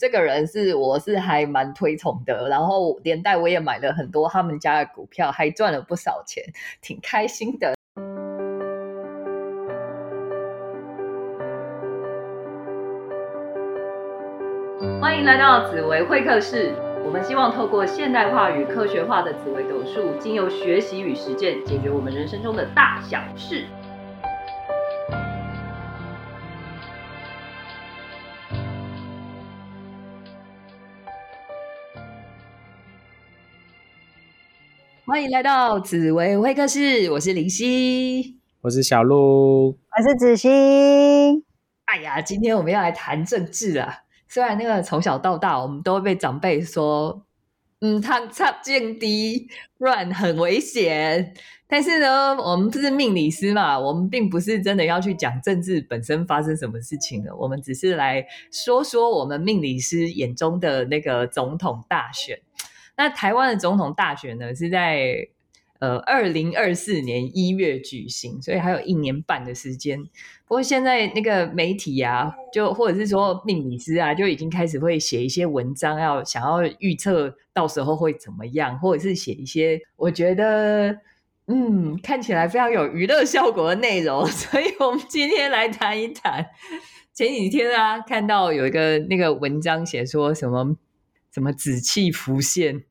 这个人是我是还蛮推崇的，然后连带我也买了很多他们家的股票，还赚了不少钱，挺开心的。欢迎来到紫薇会客室，我们希望透过现代化与科学化的紫微斗数，经由学习与实践，解决我们人生中的大小事。欢迎来到紫薇会客室，我是林夕，我是小鹿，我是子欣。哎呀，今天我们要来谈政治啊！虽然那个从小到大，我们都会被长辈说，嗯，他差劲低，不然很危险。但是呢，我们不是命理师嘛，我们并不是真的要去讲政治本身发生什么事情的，我们只是来说说我们命理师眼中的那个总统大选。那台湾的总统大选呢，是在呃二零二四年一月举行，所以还有一年半的时间。不过现在那个媒体啊，就或者是说命理师啊，就已经开始会写一些文章，要想要预测到时候会怎么样，或者是写一些我觉得嗯看起来非常有娱乐效果的内容。所以我们今天来谈一谈前几天啊，看到有一个那个文章写说什么。什么紫气浮现，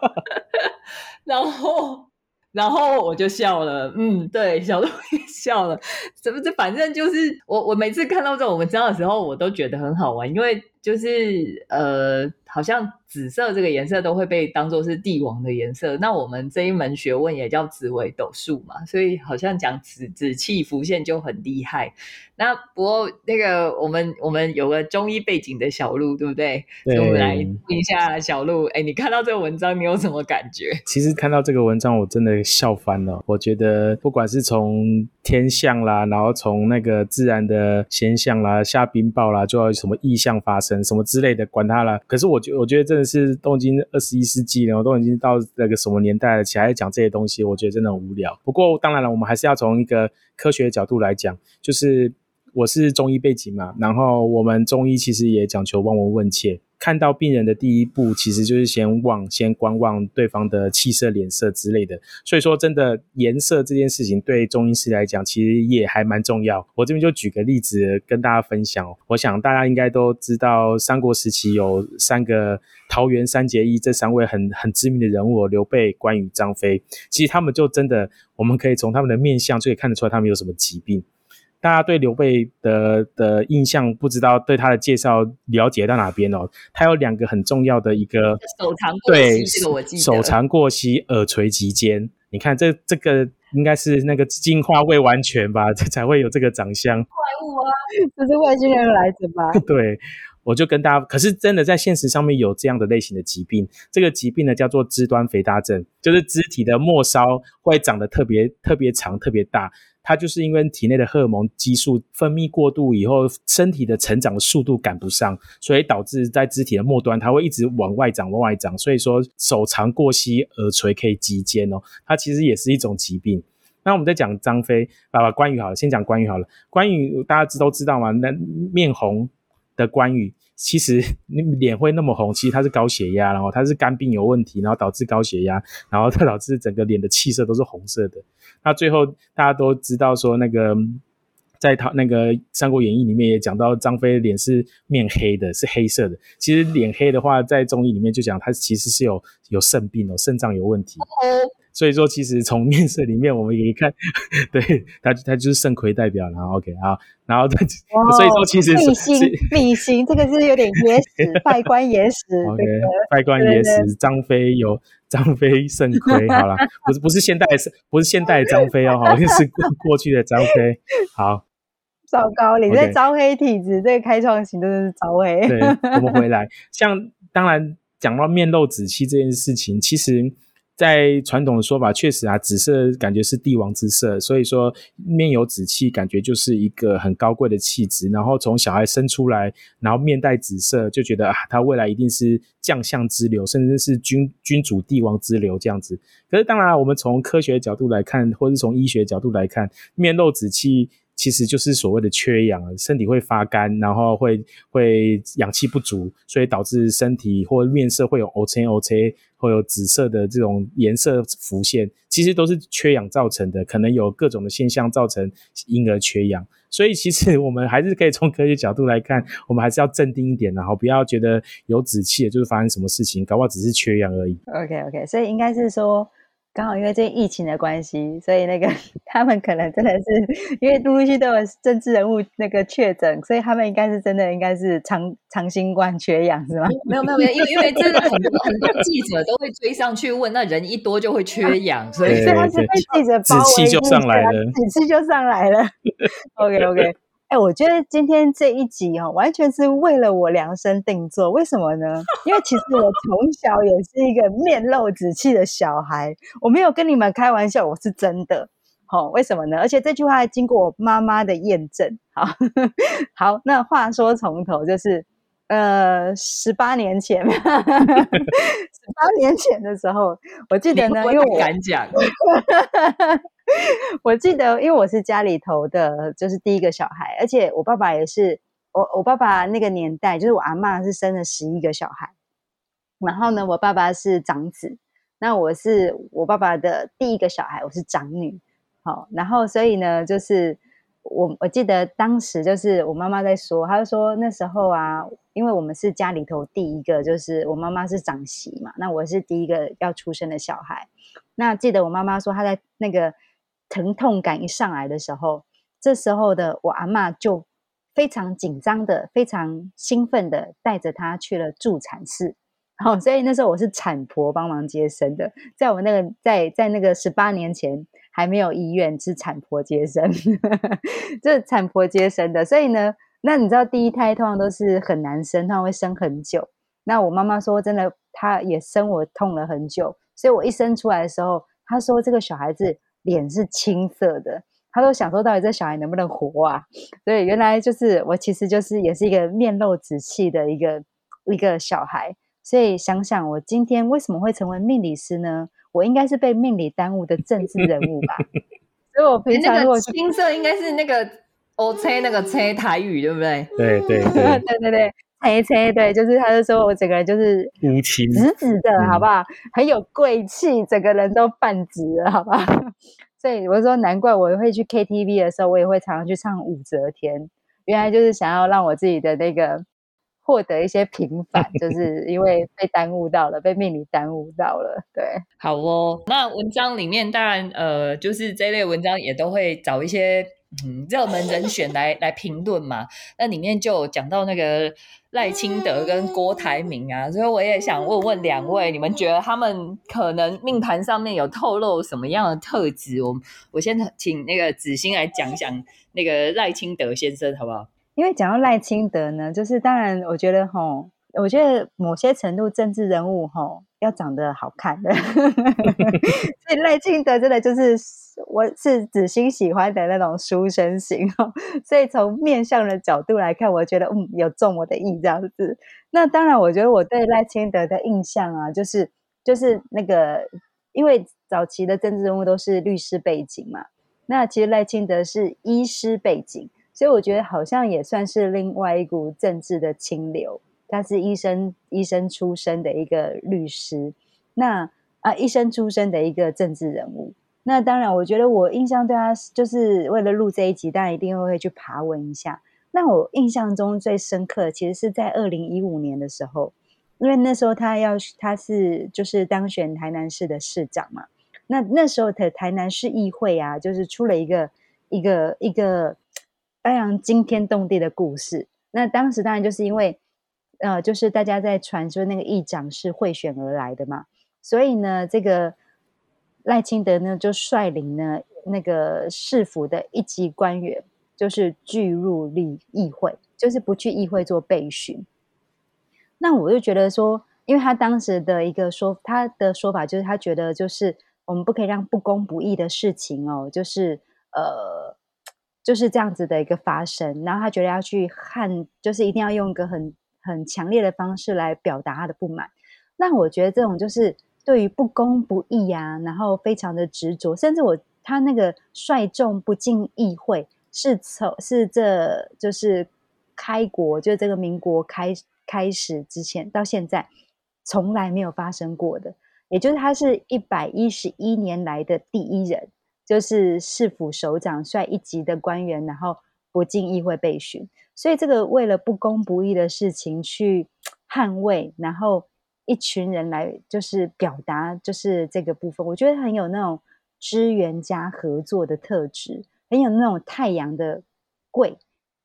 然后，然后我就笑了。嗯，对，小鹿也笑了。怎么这反正就是我，我每次看到这种文章的时候，我都觉得很好玩，因为就是呃。好像紫色这个颜色都会被当做是帝王的颜色，那我们这一门学问也叫紫微斗数嘛，所以好像讲紫紫气浮现就很厉害。那不过那个我们我们有个中医背景的小鹿，对不对？所以我们来听一下小鹿。哎，你看到这个文章，你有什么感觉？其实看到这个文章，我真的笑翻了。我觉得不管是从天象啦，然后从那个自然的现象啦，下冰雹啦，就要什么异象发生什么之类的，管他了。可是我觉。我觉得真的是都已经二十一世纪了，都已经到那个什么年代了，起来讲这些东西，我觉得真的很无聊。不过当然了，我们还是要从一个科学角度来讲，就是我是中医背景嘛，然后我们中医其实也讲求望闻问切。看到病人的第一步，其实就是先望、先观望对方的气色、脸色之类的。所以说，真的颜色这件事情对中医师来讲，其实也还蛮重要。我这边就举个例子跟大家分享。我想大家应该都知道，三国时期有三个桃园三结义，这三位很很知名的人物：刘备、关羽、张飞。其实他们就真的，我们可以从他们的面相就可以看得出来，他们有什么疾病。大家对刘备的的印象，不知道对他的介绍了解到哪边哦？他有两个很重要的一个手长过膝，这个我记得。手长过膝，耳垂及肩。你看这这个应该是那个进化未完全吧，才会有这个长相。怪物啊，这是外星人来的吧？对，我就跟大家，可是真的在现实上面有这样的类型的疾病，这个疾病呢叫做肢端肥大症，就是肢体的末梢会长得特别特别长、特别大。它就是因为体内的荷尔蒙激素分泌过度以后，身体的成长的速度赶不上，所以导致在肢体的末端，它会一直往外长，往外长。所以说手长过膝，耳垂可以及肩哦，它其实也是一种疾病。那我们在讲张飞，啊，关羽好了，先讲关羽好了。关羽大家知都知道吗？那面红的关羽。其实你脸会那么红，其实他是高血压，然后他是肝病有问题，然后导致高血压，然后他导致整个脸的气色都是红色的。那最后大家都知道说，那个在他那个《三国演义》里面也讲到，张飞脸是面黑的，是黑色的。其实脸黑的话，在中医里面就讲他其实是有有肾病哦，肾脏有问题。所以说，其实从面色里面，我们可以看，对他，他就是肾亏代表。然后 OK 好，然后所以说其实是命星，这个是有点野史，拜官野史。OK，拜官野史，张飞有张飞肾亏，好了，不是不是现代是，不是现代张飞哦，好像是过过去的张飞。好，糟糕，你这招黑体质，这个开创型真的是招黑。对，我们回来，像当然讲到面露紫气这件事情，其实。在传统的说法，确实啊，紫色感觉是帝王之色，所以说面有紫气，感觉就是一个很高贵的气质。然后从小孩生出来，然后面带紫色，就觉得啊，他未来一定是将相之流，甚至是君君主帝王之流这样子。可是当然，我们从科学角度来看，或是从医学角度来看，面露紫气。其实就是所谓的缺氧，身体会发干，然后会会氧气不足，所以导致身体或面色会有 O C O C，会有紫色的这种颜色浮现，其实都是缺氧造成的，可能有各种的现象造成婴儿缺氧。所以其实我们还是可以从科学角度来看，我们还是要镇定一点，然后不要觉得有止气就是发生什么事情，搞不好只是缺氧而已。OK OK，所以应该是说。刚好因为这疫情的关系，所以那个 他们可能真的是因为陆陆续都有政治人物那个确诊，所以他们应该是真的应该是长长新冠缺氧是吗？没有没有没有，因为因为真的很多很多记者都会追上去问，那人一多就会缺 氧，所以他是被记者包围，就上来了，子气就上来了。OK OK。哎，我觉得今天这一集哦，完全是为了我量身定做。为什么呢？因为其实我从小也是一个面露紫气的小孩，我没有跟你们开玩笑，我是真的。好，为什么呢？而且这句话还经过我妈妈的验证。好，好，那话说从头，就是呃，十八年前，十八年前的时候，我记得呢，因为我敢讲。我记得，因为我是家里头的，就是第一个小孩，而且我爸爸也是，我我爸爸那个年代，就是我阿妈是生了十一个小孩，然后呢，我爸爸是长子，那我是我爸爸的第一个小孩，我是长女，好，然后所以呢，就是我我记得当时就是我妈妈在说，她就说那时候啊，因为我们是家里头第一个，就是我妈妈是长媳嘛，那我是第一个要出生的小孩，那记得我妈妈说她在那个。疼痛感一上来的时候，这时候的我阿妈就非常紧张的、非常兴奋的带着他去了助产室。好，所以那时候我是产婆帮忙接生的。在我们那个在在那个十八年前还没有医院，是产婆接生，这产婆接生的。所以呢，那你知道第一胎通常都是很难生，通常会生很久。那我妈妈说，真的，她也生我痛了很久。所以我一生出来的时候，她说这个小孩子。脸是青色的，他都想说到底这小孩能不能活啊？所以原来就是我，其实就是也是一个面露紫气的一个一个小孩。所以想想我今天为什么会成为命理师呢？我应该是被命理耽误的政治人物吧？所以我平常如果青色应该是那个 O C 那个 C 台语对不对？对对对对对对。黑车对，就是他就说我整个人就是乌青紫紫的，好不好？很有贵气，整个人都泛直了，好不好？所以我说难怪我会去 KTV 的时候，我也会常常去唱武则天，原来就是想要让我自己的那个获得一些平反，就 是因为被耽误到了，被命理耽误到了。对，好哦。那文章里面当然呃，就是这类文章也都会找一些嗯热门人选来 来评论嘛。那里面就讲到那个。赖清德跟郭台铭啊，所以我也想问问两位，你们觉得他们可能命盘上面有透露什么样的特质？我我先请那个子欣来讲讲那个赖清德先生，好不好？因为讲到赖清德呢，就是当然，我觉得哈，我觉得某些程度政治人物哈。要长得好看的，所以赖清德真的就是我是子欣喜欢的那种书生型哦。所以从面相的角度来看，我觉得嗯有中我的意这样子。那当然，我觉得我对赖清德的印象啊，就是就是那个，因为早期的政治人物都是律师背景嘛，那其实赖清德是医师背景，所以我觉得好像也算是另外一股政治的清流。他是医生，医生出身的一个律师，那啊，医生出身的一个政治人物。那当然，我觉得我印象对他，就是为了录这一集，大家一定会去爬文一下。那我印象中最深刻，其实是在二零一五年的时候，因为那时候他要，他是就是当选台南市的市长嘛。那那时候的台南市议会啊，就是出了一个一个一个非常惊天动地的故事。那当时当然就是因为。呃，就是大家在传说那个议长是贿选而来的嘛，所以呢，这个赖清德呢就率领呢那个市府的一级官员，就是拒入立议会，就是不去议会做备询。那我就觉得说，因为他当时的一个说，他的说法就是他觉得就是我们不可以让不公不义的事情哦，就是呃就是这样子的一个发生，然后他觉得要去看，就是一定要用一个很。很强烈的方式来表达他的不满，那我觉得这种就是对于不公不义啊，然后非常的执着，甚至我他那个率众不进议会，是从是这就是开国，就这个民国开开始之前到现在从来没有发生过的，也就是他是一百一十一年来的第一人，就是市府首长率一级的官员，然后不进议会被询，所以这个为了不公不义的事情去捍卫，然后一群人来就是表达就是这个部分，我觉得很有那种支援加合作的特质。很有那种太阳的贵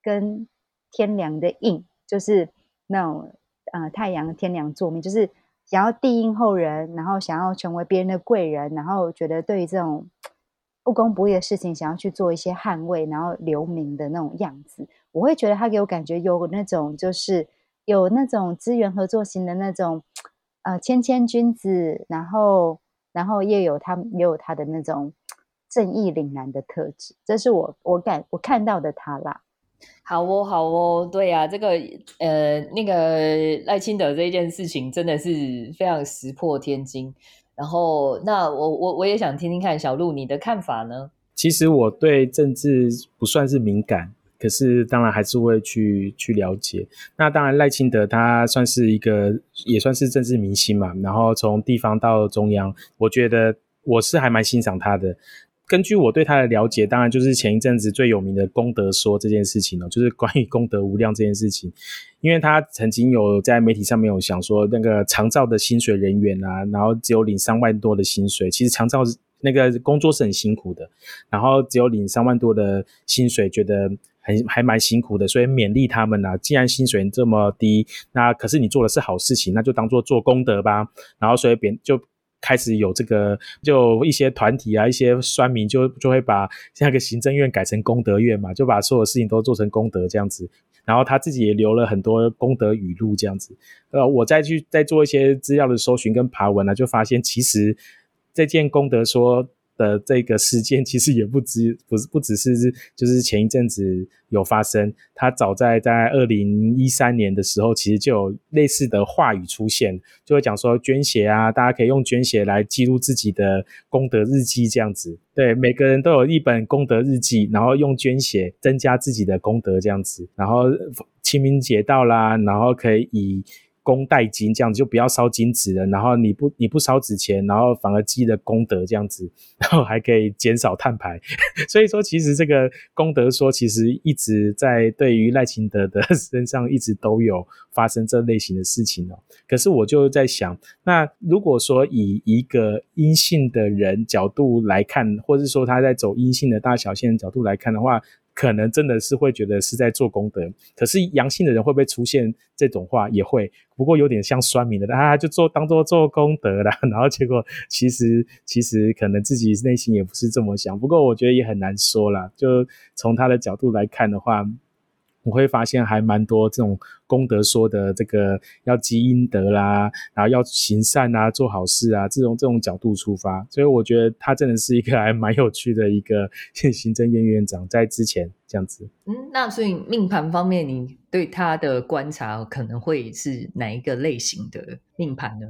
跟天良的硬，就是那种呃太阳天良作命，就是想要地应后人，然后想要成为别人的贵人，然后觉得对于这种不公不义的事情，想要去做一些捍卫，然后留名的那种样子，我会觉得他给我感觉有那种就是有那种资源合作型的那种呃谦谦君子，然后然后也有他也有他的那种。正义凛然的特质，这是我我感我看到的他啦。好哦，好哦，对呀，这个呃，那个赖清德这件事情真的是非常石破天惊。然后，那我我我也想听听看小鹿你的看法呢？其实我对政治不算是敏感，可是当然还是会去去了解。那当然赖清德他算是一个也算是政治明星嘛。然后从地方到中央，我觉得我是还蛮欣赏他的。根据我对他的了解，当然就是前一阵子最有名的功德说这件事情哦，就是关于功德无量这件事情。因为他曾经有在媒体上面有想说，那个长照的薪水人员啊，然后只有领三万多的薪水，其实长照那个工作是很辛苦的，然后只有领三万多的薪水，觉得很还蛮辛苦的，所以勉励他们啊，既然薪水这么低，那可是你做的是好事情，那就当做做功德吧。然后所以别就。开始有这个，就一些团体啊，一些酸民就就会把那个行政院改成功德院嘛，就把所有事情都做成功德这样子。然后他自己也留了很多功德语录这样子。呃，我再去再做一些资料的搜寻跟爬文呢，就发现其实这件功德说。的这个事件其实也不止，不是不只是就是前一阵子有发生，它早在在二零一三年的时候，其实就有类似的话语出现，就会讲说捐血啊，大家可以用捐血来记录自己的功德日记这样子。对，每个人都有一本功德日记，然后用捐血增加自己的功德这样子。然后清明节到啦，然后可以以。功代金这样子就不要烧金纸了，然后你不你不烧纸钱，然后反而积了功德这样子，然后还可以减少碳排。所以说，其实这个功德说，其实一直在对于赖清德的身上一直都有发生这类型的事情哦。可是我就在想，那如果说以一个阴性的人角度来看，或者说他在走阴性的大小线角度来看的话。可能真的是会觉得是在做功德，可是阳性的人会不会出现这种话？也会，不过有点像酸民的，啊，就做当做做功德啦，然后结果其实其实可能自己内心也不是这么想。不过我觉得也很难说啦，就从他的角度来看的话。我会发现还蛮多这种功德说的这个要积阴德啦，然后要行善啊，做好事啊，这种这种角度出发，所以我觉得他真的是一个还蛮有趣的一个 行政院院长，在之前这样子。嗯，那所以命盘方面，你对他的观察可能会是哪一个类型的命盘呢？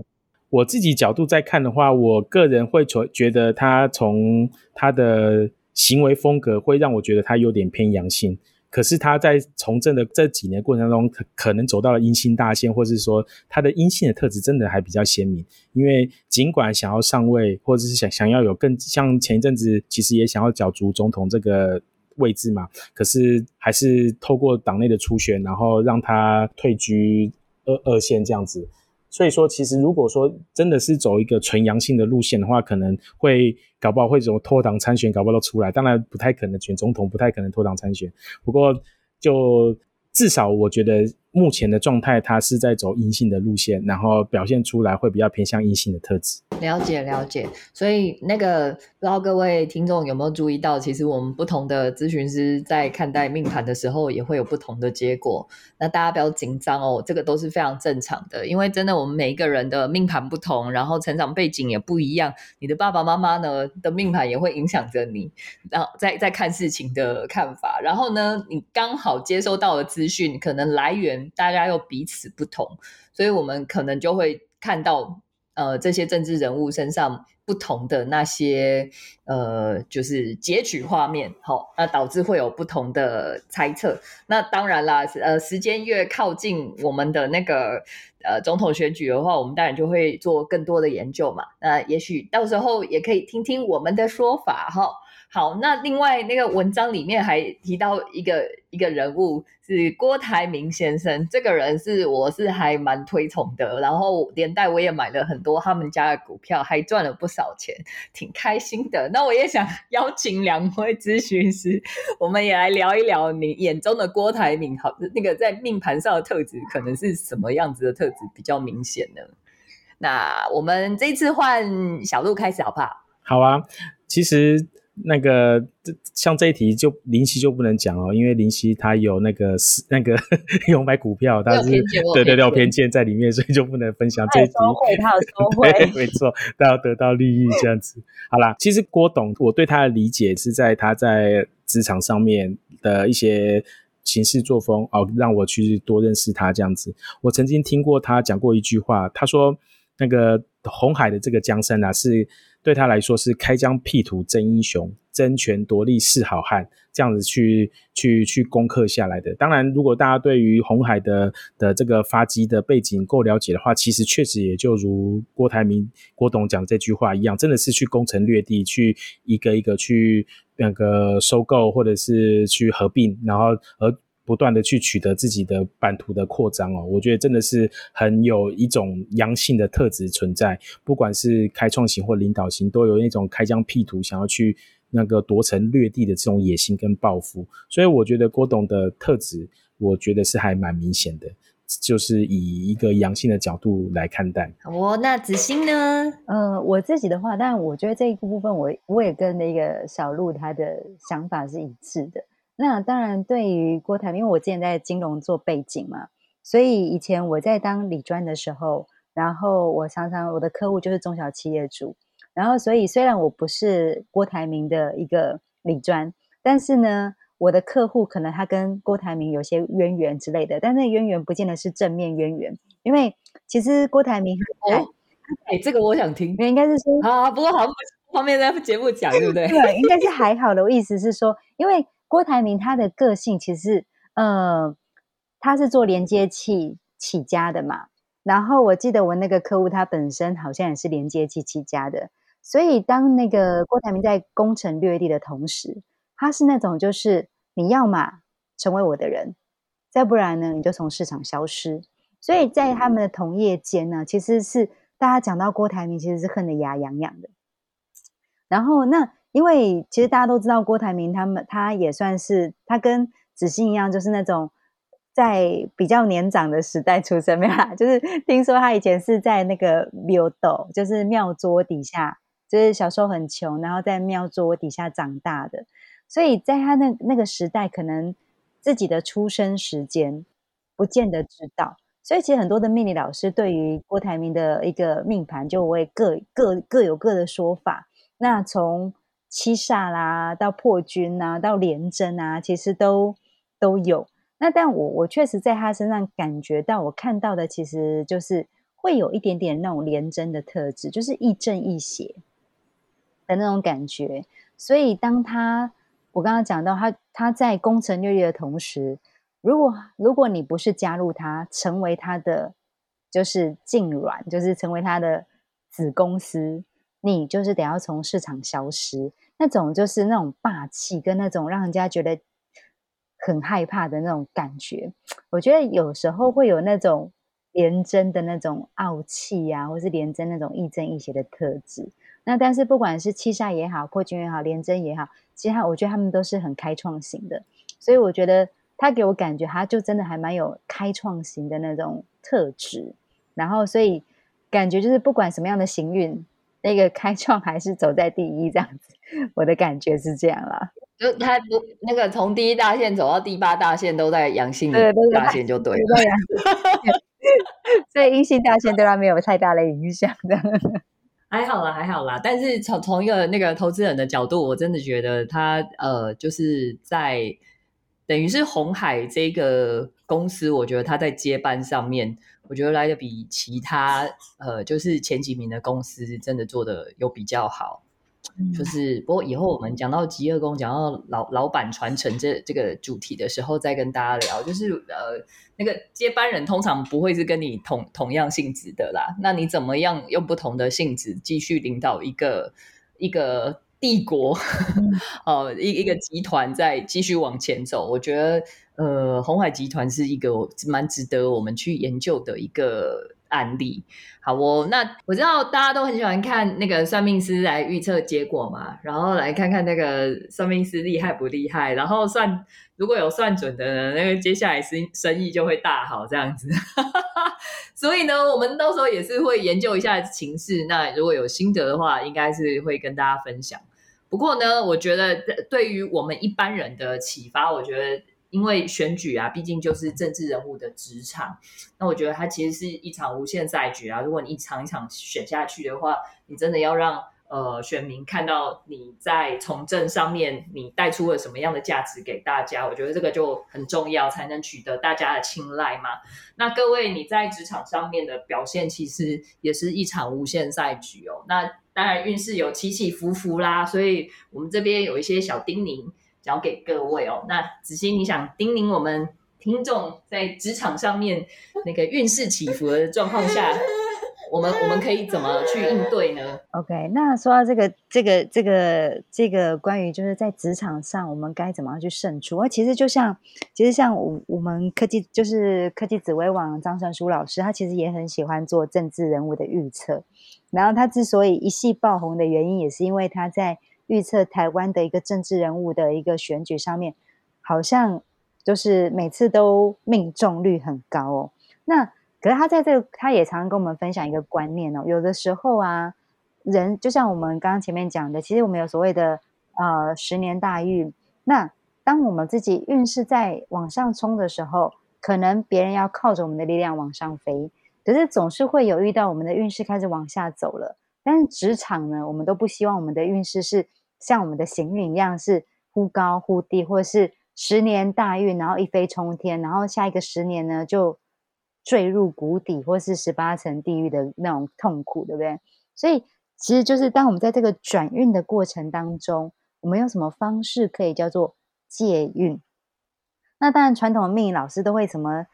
我自己角度在看的话，我个人会觉觉得他从他的行为风格会让我觉得他有点偏阳性。可是他在从政的这几年过程当中，可可能走到了阴性大线，或是说他的阴性的特质真的还比较鲜明。因为尽管想要上位，或者是想想要有更像前一阵子，其实也想要角逐总统这个位置嘛，可是还是透过党内的初选，然后让他退居二二线这样子。所以说，其实如果说真的是走一个纯阳性的路线的话，可能会搞不好会么脱党参选，搞不好都出来。当然不太可能选总统，不太可能脱党参选。不过就至少我觉得。目前的状态，它是在走阴性的路线，然后表现出来会比较偏向阴性的特质。了解了解，所以那个不知道各位听众有没有注意到，其实我们不同的咨询师在看待命盘的时候，也会有不同的结果。那大家不要紧张哦，这个都是非常正常的，因为真的我们每一个人的命盘不同，然后成长背景也不一样，你的爸爸妈妈呢的命盘也会影响着你，然后在在看事情的看法。然后呢，你刚好接收到的资讯可能来源。大家又彼此不同，所以我们可能就会看到呃这些政治人物身上不同的那些呃就是截取画面，好，那导致会有不同的猜测。那当然啦，呃，时间越靠近我们的那个呃总统选举的话，我们当然就会做更多的研究嘛。那也许到时候也可以听听我们的说法哈。好，那另外那个文章里面还提到一个一个人物是郭台铭先生，这个人是我是还蛮推崇的，然后连带我也买了很多他们家的股票，还赚了不少钱，挺开心的。那我也想 邀请两位咨询师，我们也来聊一聊你眼中的郭台铭，好，那个在命盘上的特质可能是什么样子的特质比较明显呢？那我们这次换小鹿开始好不好？好啊，其实。那个像这一题就林夕就不能讲哦，因为林夕他有那个是那个 有买股票，他是对对对有偏见在里面，所以就不能分享这一题。收回，他有收回，没错，他要得到利益这样子。好啦，其实郭董我对他的理解是在他在职场上面的一些行事作风哦，让我去多认识他这样子。我曾经听过他讲过一句话，他说那个红海的这个江山啊是。对他来说是开疆辟土真英雄，争权夺利是好汉，这样子去去去攻克下来的。当然，如果大家对于红海的的这个发迹的背景够了解的话，其实确实也就如郭台铭郭董讲这句话一样，真的是去攻城略地，去一个一个去那个收购或者是去合并，然后而。不断的去取得自己的版图的扩张哦，我觉得真的是很有一种阳性的特质存在，不管是开创型或领导型，都有那种开疆辟土、想要去那个夺城略地的这种野心跟抱负。所以我觉得郭董的特质，我觉得是还蛮明显的，就是以一个阳性的角度来看待。哦，那子欣呢？呃，我自己的话，但我觉得这一部分，我我也跟那个小鹿他的想法是一致的。那当然，对于郭台铭，因为我之前在金融做背景嘛，所以以前我在当理专的时候，然后我常常我的客户就是中小企业主，然后所以虽然我不是郭台铭的一个理专，但是呢，我的客户可能他跟郭台铭有些渊源之类的，但那渊源不见得是正面渊源，因为其实郭台铭哦，哎，这个我想听，应该是说啊，不过好像方面在节目讲，对不对？对，应该是还好的。我意思是说，因为。郭台铭他的个性其实，呃，他是做连接器起家的嘛。然后我记得我那个客户他本身好像也是连接器起家的，所以当那个郭台铭在攻城略地的同时，他是那种就是你要嘛成为我的人，再不然呢你就从市场消失。所以在他们的同业间呢，其实是大家讲到郭台铭，其实是恨得牙痒痒的。然后那。因为其实大家都知道郭台铭，他们他也算是他跟子欣一样，就是那种在比较年长的时代出生，没有？就是听说他以前是在那个庙斗，就是庙桌底下，就是小时候很穷，然后在庙桌底下长大的，所以在他那那个时代，可能自己的出生时间不见得知道，所以其实很多的命理老师对于郭台铭的一个命盘，就会各各各有各的说法。那从七煞啦，到破军啊，到廉贞啊，其实都都有。那但我我确实在他身上感觉到，我看到的其实就是会有一点点那种廉贞的特质，就是亦正亦邪的那种感觉。所以当他我刚刚讲到他他在攻城略地的同时，如果如果你不是加入他，成为他的就是进软，就是成为他的子公司，你就是得要从市场消失。那种就是那种霸气，跟那种让人家觉得很害怕的那种感觉。我觉得有时候会有那种廉贞的那种傲气呀，或是廉贞那种亦正亦邪的特质。那但是不管是七煞也好，破军也好，廉贞也好，其实他我觉得他们都是很开创型的。所以我觉得他给我感觉，他就真的还蛮有开创型的那种特质。然后所以感觉就是不管什么样的行运。那个开创还是走在第一这样子，我的感觉是这样啦。就他不那个从第一大线走到第八大线都在阳性大线就对了，所以阴性大线对他没有太大的影响的。还好啦，还好啦。但是从从一个那个投资人的角度，我真的觉得他呃，就是在等于是红海这个公司，我觉得他在接班上面我觉得来的比其他呃，就是前几名的公司真的做的有比较好。就是不过以后我们讲到极恶宫，讲到老老板传承这这个主题的时候，再跟大家聊。就是呃，那个接班人通常不会是跟你同同样性质的啦。那你怎么样用不同的性质继续领导一个一个帝国？呃，一一个集团在继续往前走，我觉得呃，红海集团是一个蛮值得我们去研究的一个。案例，好哦。那我知道大家都很喜欢看那个算命师来预测结果嘛，然后来看看那个算命师厉害不厉害，然后算如果有算准的呢，那个接下来生生意就会大好这样子。所以呢，我们到时候也是会研究一下情势。那如果有心得的话，应该是会跟大家分享。不过呢，我觉得对于我们一般人的启发，我觉得。因为选举啊，毕竟就是政治人物的职场，那我觉得它其实是一场无限赛局啊。如果你一场一场选下去的话，你真的要让呃选民看到你在从政上面你带出了什么样的价值给大家，我觉得这个就很重要，才能取得大家的青睐嘛。那各位你在职场上面的表现，其实也是一场无限赛局哦。那当然运势有起起伏伏啦，所以我们这边有一些小叮咛。交给各位哦。那子欣，你想叮咛我们听众，在职场上面那个运势起伏的状况下，我们我们可以怎么去应对呢？OK，那说到这个这个这个这个关于就是在职场上，我们该怎么样去胜出？而其实就像其实像我我们科技就是科技紫微网张胜书老师，他其实也很喜欢做政治人物的预测。然后他之所以一系爆红的原因，也是因为他在。预测台湾的一个政治人物的一个选举上面，好像就是每次都命中率很高哦。那可是他在这个，他也常常跟我们分享一个观念哦。有的时候啊，人就像我们刚刚前面讲的，其实我们有所谓的呃十年大运。那当我们自己运势在往上冲的时候，可能别人要靠着我们的力量往上飞，可是总是会有遇到我们的运势开始往下走了。但是职场呢，我们都不希望我们的运势是像我们的行运一样是忽高忽低，或者是十年大运，然后一飞冲天，然后下一个十年呢就坠入谷底，或是十八层地狱的那种痛苦，对不对？所以其实就是当我们在这个转运的过程当中，我们用什么方式可以叫做借运？那当然，传统的命理老师都会什么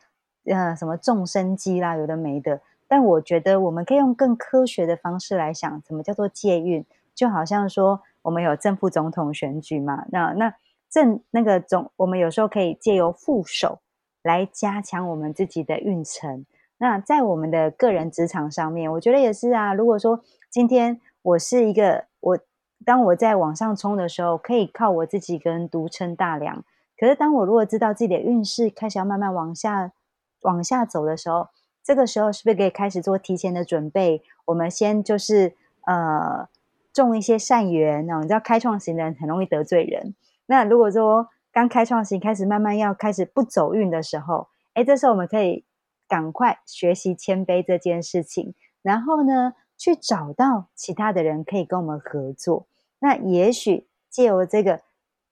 呃什么众生机啦，有的没的。但我觉得我们可以用更科学的方式来想，什么叫做借运？就好像说，我们有正副总统选举嘛，那那正那个总，我们有时候可以借由副手来加强我们自己的运程。那在我们的个人职场上面，我觉得也是啊。如果说今天我是一个我，当我在往上冲的时候，可以靠我自己跟独撑大梁。可是当我如果知道自己的运势开始要慢慢往下往下走的时候，这个时候是不是可以开始做提前的准备？我们先就是呃种一些善缘哦。你知道开创型的人很容易得罪人。那如果说刚开创型开始慢慢要开始不走运的时候，哎，这时候我们可以赶快学习谦卑这件事情，然后呢去找到其他的人可以跟我们合作。那也许借由这个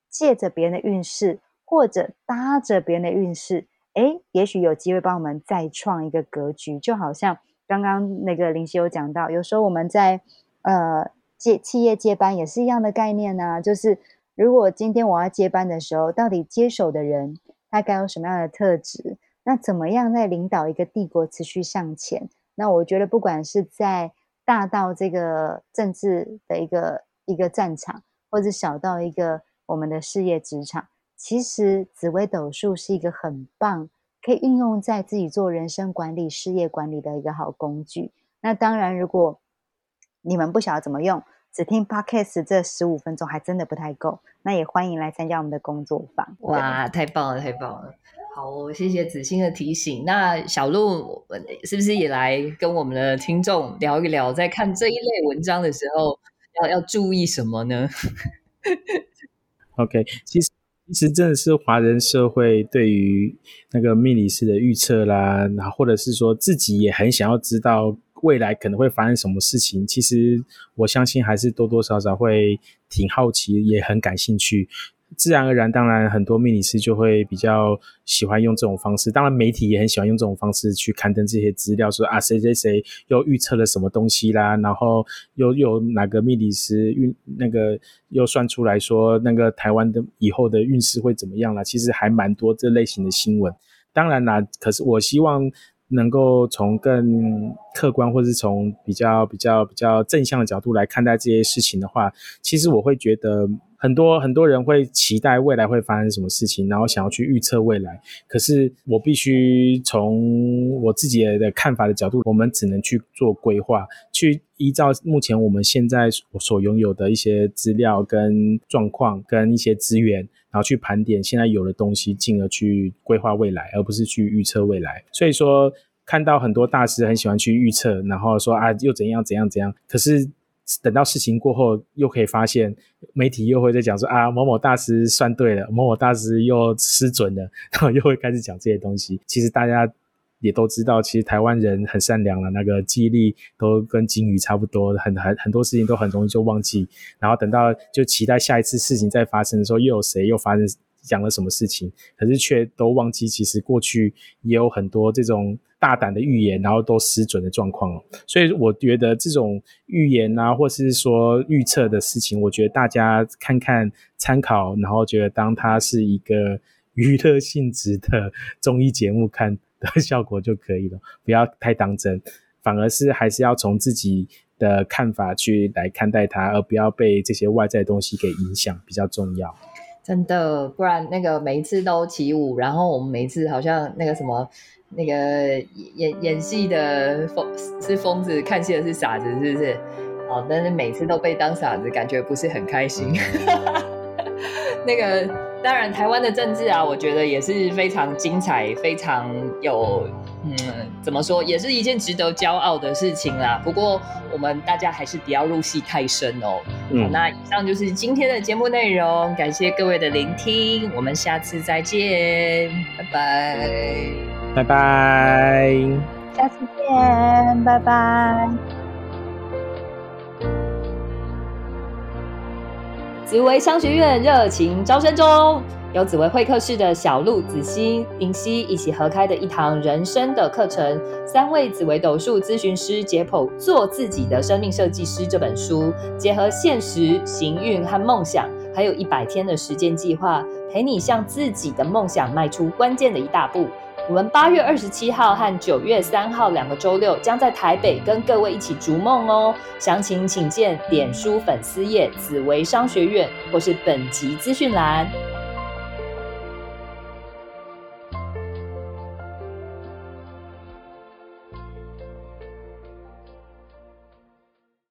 借着别人的运势，或者搭着别人的运势。哎，也许有机会帮我们再创一个格局，就好像刚刚那个林夕有讲到，有时候我们在呃接企业接班也是一样的概念呢。就是如果今天我要接班的时候，到底接手的人他该有什么样的特质？那怎么样在领导一个帝国持续向前？那我觉得不管是在大到这个政治的一个一个战场，或者小到一个我们的事业职场。其实紫微斗数是一个很棒，可以运用在自己做人生管理、事业管理的一个好工具。那当然，如果你们不晓得怎么用，只听 podcast 这十五分钟还真的不太够。那也欢迎来参加我们的工作坊。哇，太棒了，太棒了！好，谢谢子欣的提醒。那小鹿是不是也来跟我们的听众聊一聊，在看这一类文章的时候要要注意什么呢？OK，其实。其实真的是华人社会对于那个命理师的预测啦，然后或者是说自己也很想要知道未来可能会发生什么事情。其实我相信还是多多少少会挺好奇，也很感兴趣。自然而然，当然很多命理师就会比较喜欢用这种方式。当然，媒体也很喜欢用这种方式去刊登这些资料，说啊谁谁谁又预测了什么东西啦，然后又有哪个命理师运那个又算出来说那个台湾的以后的运势会怎么样啦。其实还蛮多这类型的新闻。当然啦，可是我希望。能够从更客观，或是从比较比较比较正向的角度来看待这些事情的话，其实我会觉得很多很多人会期待未来会发生什么事情，然后想要去预测未来。可是我必须从我自己的看法的角度，我们只能去做规划，去依照目前我们现在所拥有的一些资料跟状况跟一些资源。然后去盘点现在有的东西，进而去规划未来，而不是去预测未来。所以说，看到很多大师很喜欢去预测，然后说啊又怎样怎样怎样。可是等到事情过后，又可以发现媒体又会在讲说啊某某大师算对了，某某大师又失准了，然后又会开始讲这些东西。其实大家。也都知道，其实台湾人很善良了，那个记忆力都跟金鱼差不多，很很很多事情都很容易就忘记。然后等到就期待下一次事情再发生的时候，又有谁又发生讲了什么事情，可是却都忘记，其实过去也有很多这种大胆的预言，然后都失准的状况。所以我觉得这种预言啊，或是说预测的事情，我觉得大家看看参考，然后觉得当它是一个娱乐性质的综艺节目看。的效果就可以了，不要太当真，反而是还是要从自己的看法去来看待它，而不要被这些外在东西给影响，比较重要。真的，不然那个每一次都起舞，然后我们每一次好像那个什么那个演演戏的疯是疯子，看戏的是傻子，是不是？哦，但是每次都被当傻子，感觉不是很开心。那个。当然，台湾的政治啊，我觉得也是非常精彩，非常有，嗯，怎么说，也是一件值得骄傲的事情啦。不过，我们大家还是不要入戏太深哦。嗯，那以上就是今天的节目内容，感谢各位的聆听，我们下次再见，拜拜，拜拜，下次见，拜拜。紫薇商学院热情招生中，由紫薇会客室的小鹿、子欣、林夕一起合开的一堂人生的课程。三位紫薇斗数咨询师解剖《做自己的生命设计师》这本书，结合现实、行运和梦想，还有一百天的时间计划，陪你向自己的梦想迈出关键的一大步。我们八月二十七号和九月三号两个周六将在台北跟各位一起逐梦哦。详情请见脸书粉丝页紫薇商学院或是本集资讯栏。